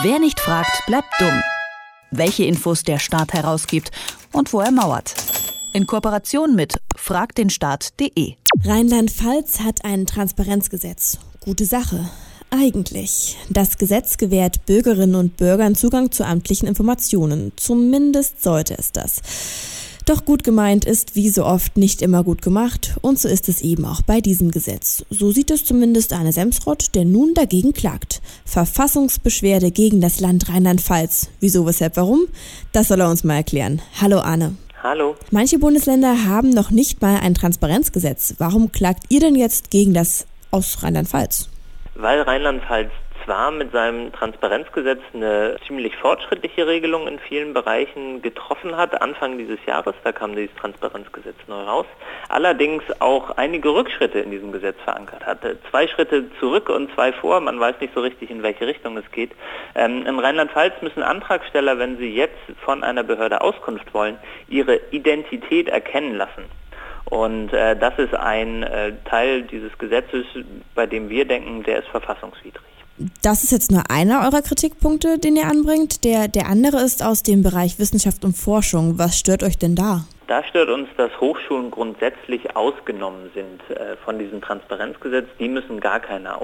Wer nicht fragt, bleibt dumm. Welche Infos der Staat herausgibt und wo er mauert. In Kooperation mit fragdenstaat.de. Rheinland-Pfalz hat ein Transparenzgesetz. Gute Sache. Eigentlich. Das Gesetz gewährt Bürgerinnen und Bürgern Zugang zu amtlichen Informationen. Zumindest sollte es das. Doch gut gemeint ist wie so oft nicht immer gut gemacht und so ist es eben auch bei diesem Gesetz. So sieht es zumindest Arne Semsrott, der nun dagegen klagt. Verfassungsbeschwerde gegen das Land Rheinland-Pfalz. Wieso, weshalb, warum? Das soll er uns mal erklären. Hallo Arne. Hallo. Manche Bundesländer haben noch nicht mal ein Transparenzgesetz. Warum klagt ihr denn jetzt gegen das aus Rheinland-Pfalz? Weil Rheinland-Pfalz zwar mit seinem Transparenzgesetz eine ziemlich fortschrittliche Regelung in vielen Bereichen getroffen hat, Anfang dieses Jahres, da kam dieses Transparenzgesetz neu raus, allerdings auch einige Rückschritte in diesem Gesetz verankert hatte. Zwei Schritte zurück und zwei vor, man weiß nicht so richtig, in welche Richtung es geht. Ähm, in Rheinland-Pfalz müssen Antragsteller, wenn sie jetzt von einer Behörde Auskunft wollen, ihre Identität erkennen lassen. Und äh, das ist ein äh, Teil dieses Gesetzes, bei dem wir denken, der ist verfassungswidrig. Das ist jetzt nur einer eurer Kritikpunkte, den ihr anbringt. Der, der andere ist aus dem Bereich Wissenschaft und Forschung. Was stört euch denn da? Da stört uns, dass Hochschulen grundsätzlich ausgenommen sind äh, von diesem Transparenzgesetz. Die müssen gar keine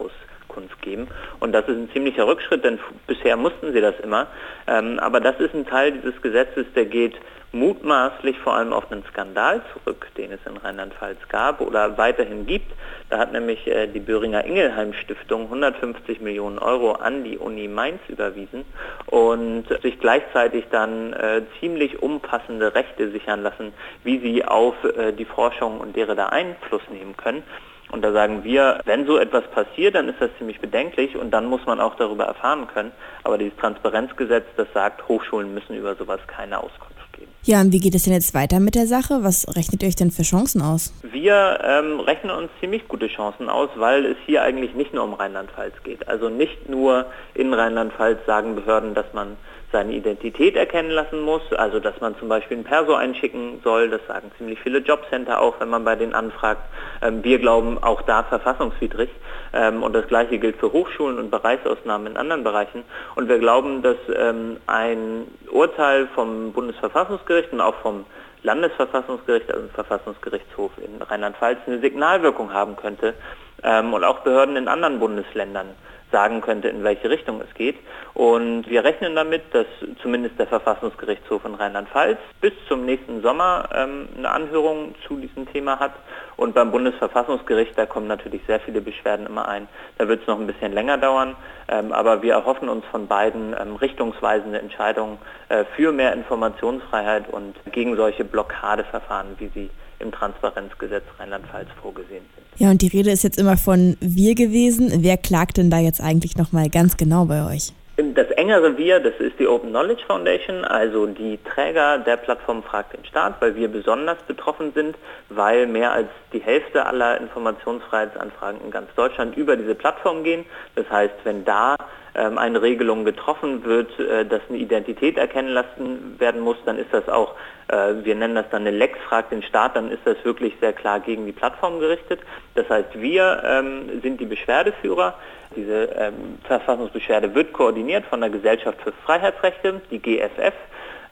Auskunft geben. Und das ist ein ziemlicher Rückschritt, denn bisher mussten sie das immer. Ähm, aber das ist ein Teil dieses Gesetzes, der geht mutmaßlich vor allem auf einen Skandal zurück, den es in Rheinland-Pfalz gab oder weiterhin gibt. Da hat nämlich äh, die Böhringer Ingelheim Stiftung 150 Millionen Euro an die Uni Mainz überwiesen und sich gleichzeitig dann äh, ziemlich umfassende Rechte sichern lassen, wie sie auf äh, die Forschung und deren da Einfluss nehmen können. Und da sagen wir, wenn so etwas passiert, dann ist das ziemlich bedenklich und dann muss man auch darüber erfahren können. Aber dieses Transparenzgesetz, das sagt, Hochschulen müssen über sowas keine Auskunft geben. Ja, und wie geht es denn jetzt weiter mit der Sache? Was rechnet ihr euch denn für Chancen aus? Wir ähm, rechnen uns ziemlich gute Chancen aus, weil es hier eigentlich nicht nur um Rheinland-Pfalz geht. Also nicht nur in Rheinland-Pfalz sagen Behörden, dass man seine Identität erkennen lassen muss, also dass man zum Beispiel ein Perso einschicken soll, das sagen ziemlich viele Jobcenter auch, wenn man bei denen anfragt. Ähm, wir glauben auch da verfassungswidrig ähm, und das gleiche gilt für Hochschulen und Bereichsausnahmen in anderen Bereichen. Und wir glauben, dass ähm, ein Urteil vom Bundesverfassungsgericht und auch vom Landesverfassungsgericht, also dem Verfassungsgerichtshof in Rheinland-Pfalz, eine Signalwirkung haben könnte und auch Behörden in anderen Bundesländern sagen könnte, in welche Richtung es geht. Und wir rechnen damit, dass zumindest der Verfassungsgerichtshof in Rheinland-Pfalz bis zum nächsten Sommer ähm, eine Anhörung zu diesem Thema hat. Und beim Bundesverfassungsgericht, da kommen natürlich sehr viele Beschwerden immer ein. Da wird es noch ein bisschen länger dauern. Ähm, aber wir erhoffen uns von beiden ähm, richtungsweisende Entscheidungen äh, für mehr Informationsfreiheit und gegen solche Blockadeverfahren, wie sie im Transparenzgesetz Rheinland-Pfalz vorgesehen sind. Ja, und die Rede ist jetzt immer von wir gewesen. Wer klagt denn da jetzt eigentlich nochmal ganz genau bei euch? Das engere Wir, das ist die Open Knowledge Foundation, also die Träger der Plattform Fragt den Staat, weil wir besonders betroffen sind, weil mehr als die Hälfte aller Informationsfreiheitsanfragen in ganz Deutschland über diese Plattform gehen. Das heißt, wenn da ähm, eine Regelung getroffen wird, äh, dass eine Identität erkennen lassen werden muss, dann ist das auch, äh, wir nennen das dann eine Lex Fragt den Staat, dann ist das wirklich sehr klar gegen die Plattform gerichtet. Das heißt, wir ähm, sind die Beschwerdeführer. Diese ähm, Verfassungsbeschwerde wird koordiniert von der Gesellschaft für Freiheitsrechte, die GFF.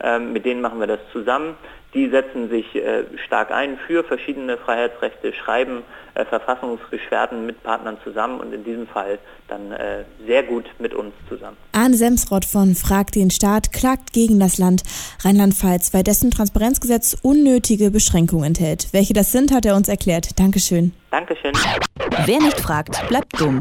Ähm, mit denen machen wir das zusammen. Die setzen sich äh, stark ein für verschiedene Freiheitsrechte, schreiben äh, Verfassungsbeschwerden mit Partnern zusammen und in diesem Fall dann äh, sehr gut mit uns zusammen. Arne Semsrott von Frag den Staat klagt gegen das Land Rheinland-Pfalz, weil dessen Transparenzgesetz unnötige Beschränkungen enthält. Welche das sind, hat er uns erklärt. Dankeschön. Dankeschön. Wer nicht fragt, bleibt dumm.